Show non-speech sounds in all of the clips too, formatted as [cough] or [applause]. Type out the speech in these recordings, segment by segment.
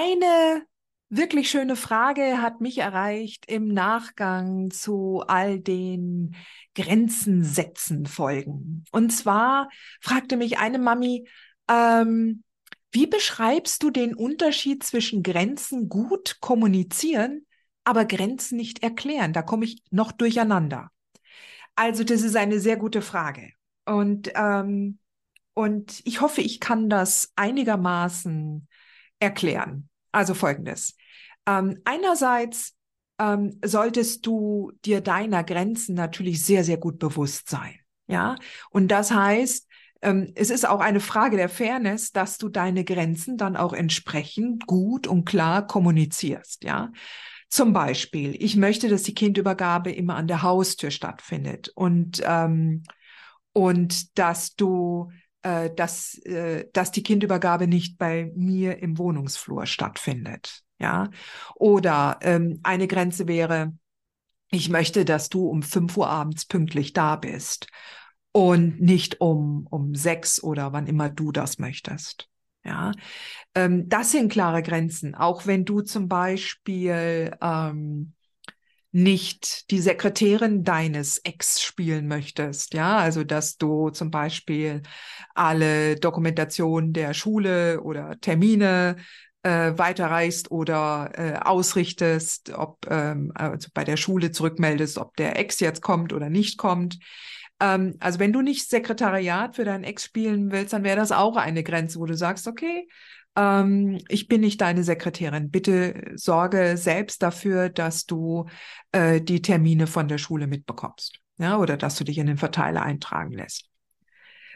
Eine wirklich schöne Frage hat mich erreicht im Nachgang zu all den Grenzen setzen Folgen. Und zwar fragte mich eine Mami, ähm, wie beschreibst du den Unterschied zwischen Grenzen gut kommunizieren, aber Grenzen nicht erklären? Da komme ich noch durcheinander. Also das ist eine sehr gute Frage. Und, ähm, und ich hoffe, ich kann das einigermaßen erklären. Also folgendes. Ähm, einerseits ähm, solltest du dir deiner Grenzen natürlich sehr, sehr gut bewusst sein. Ja, und das heißt, ähm, es ist auch eine Frage der Fairness, dass du deine Grenzen dann auch entsprechend gut und klar kommunizierst. Ja, zum Beispiel, ich möchte, dass die Kindübergabe immer an der Haustür stattfindet und ähm, und dass du äh, dass, äh, dass die Kindübergabe nicht bei mir im Wohnungsflur stattfindet. Ja, oder ähm, eine Grenze wäre, ich möchte, dass du um fünf Uhr abends pünktlich da bist und nicht um, um sechs oder wann immer du das möchtest. Ja, ähm, das sind klare Grenzen. Auch wenn du zum Beispiel ähm, nicht die Sekretärin deines Ex spielen möchtest, ja, also dass du zum Beispiel alle Dokumentation der Schule oder Termine äh, weiterreichst oder äh, ausrichtest, ob ähm, also bei der Schule zurückmeldest, ob der Ex jetzt kommt oder nicht kommt. Ähm, also wenn du nicht Sekretariat für deinen Ex spielen willst, dann wäre das auch eine Grenze, wo du sagst, okay, ähm, ich bin nicht deine Sekretärin. Bitte sorge selbst dafür, dass du äh, die Termine von der Schule mitbekommst. Ja, oder dass du dich in den Verteiler eintragen lässt.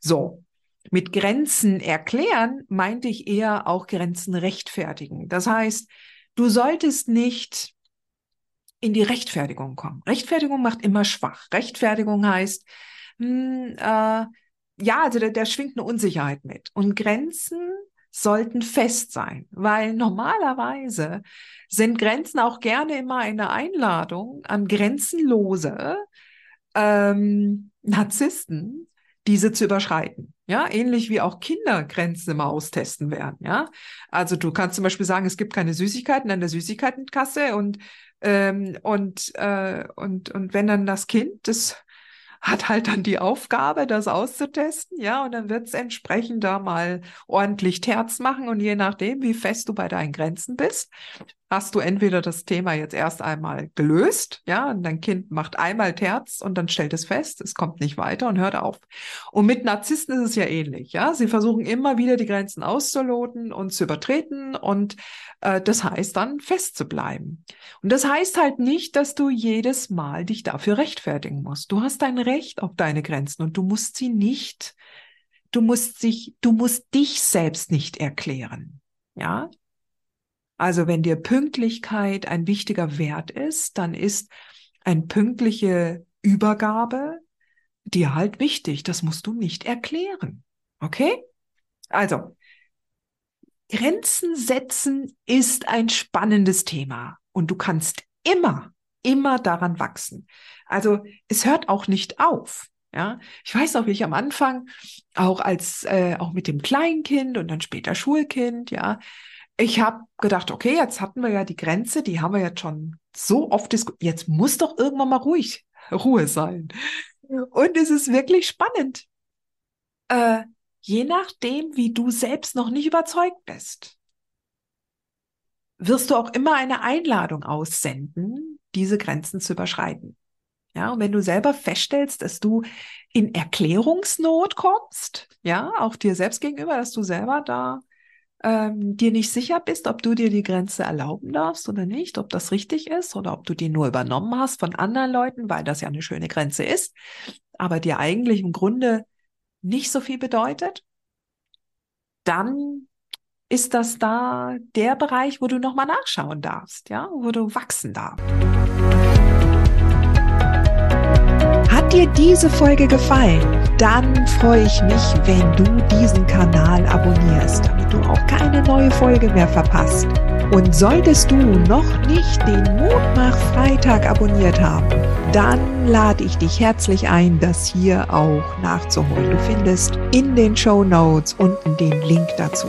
So. Mit Grenzen erklären meinte ich eher auch Grenzen rechtfertigen. Das heißt, du solltest nicht in die Rechtfertigung kommen. Rechtfertigung macht immer schwach. Rechtfertigung heißt, mh, hm, äh, ja, also da, da schwingt eine Unsicherheit mit. Und Grenzen sollten fest sein, weil normalerweise sind Grenzen auch gerne immer eine Einladung an grenzenlose ähm, Narzissten, diese zu überschreiten. Ja, ähnlich wie auch Kinder Grenzen immer austesten werden. Ja, also du kannst zum Beispiel sagen, es gibt keine Süßigkeiten an der Süßigkeitenkasse und ähm, und äh, und und wenn dann das Kind das hat halt dann die Aufgabe, das auszutesten, ja, und dann wird es entsprechend da mal ordentlich Terz machen und je nachdem, wie fest du bei deinen Grenzen bist, hast du entweder das Thema jetzt erst einmal gelöst, ja, und dein Kind macht einmal Terz und dann stellt es fest, es kommt nicht weiter und hört auf. Und mit Narzissten ist es ja ähnlich, ja. Sie versuchen immer wieder die Grenzen auszuloten und zu übertreten und äh, das heißt dann fest zu bleiben. Und das heißt halt nicht, dass du jedes Mal dich dafür rechtfertigen musst. Du hast dein Recht auf deine Grenzen und du musst sie nicht, du musst sich, du musst dich selbst nicht erklären. Ja, also wenn dir Pünktlichkeit ein wichtiger Wert ist, dann ist eine pünktliche Übergabe dir halt wichtig. Das musst du nicht erklären. Okay? Also, Grenzen setzen ist ein spannendes Thema und du kannst immer, immer daran wachsen. Also es hört auch nicht auf. Ja, ich weiß auch, wie ich am Anfang auch als äh, auch mit dem Kleinkind und dann später Schulkind, ja, ich habe gedacht, okay, jetzt hatten wir ja die Grenze, die haben wir jetzt schon so oft diskutiert. Jetzt muss doch irgendwann mal ruhig, [laughs] Ruhe sein. Und es ist wirklich spannend. Äh, je nachdem, wie du selbst noch nicht überzeugt bist, wirst du auch immer eine Einladung aussenden, diese Grenzen zu überschreiten. Ja, und wenn du selber feststellst, dass du in Erklärungsnot kommst, ja, auch dir selbst gegenüber, dass du selber da ähm, dir nicht sicher bist, ob du dir die Grenze erlauben darfst oder nicht, ob das richtig ist oder ob du die nur übernommen hast von anderen Leuten, weil das ja eine schöne Grenze ist, aber dir eigentlich im Grunde nicht so viel bedeutet, dann ist das da der Bereich, wo du nochmal nachschauen darfst, ja, wo du wachsen darfst. Hat dir diese Folge gefallen? Dann freue ich mich, wenn du diesen Kanal abonnierst, damit du auch keine neue Folge mehr verpasst. Und solltest du noch nicht den Mutmach Freitag abonniert haben, dann lade ich dich herzlich ein, das hier auch nachzuholen. Du findest in den Show Notes unten den Link dazu.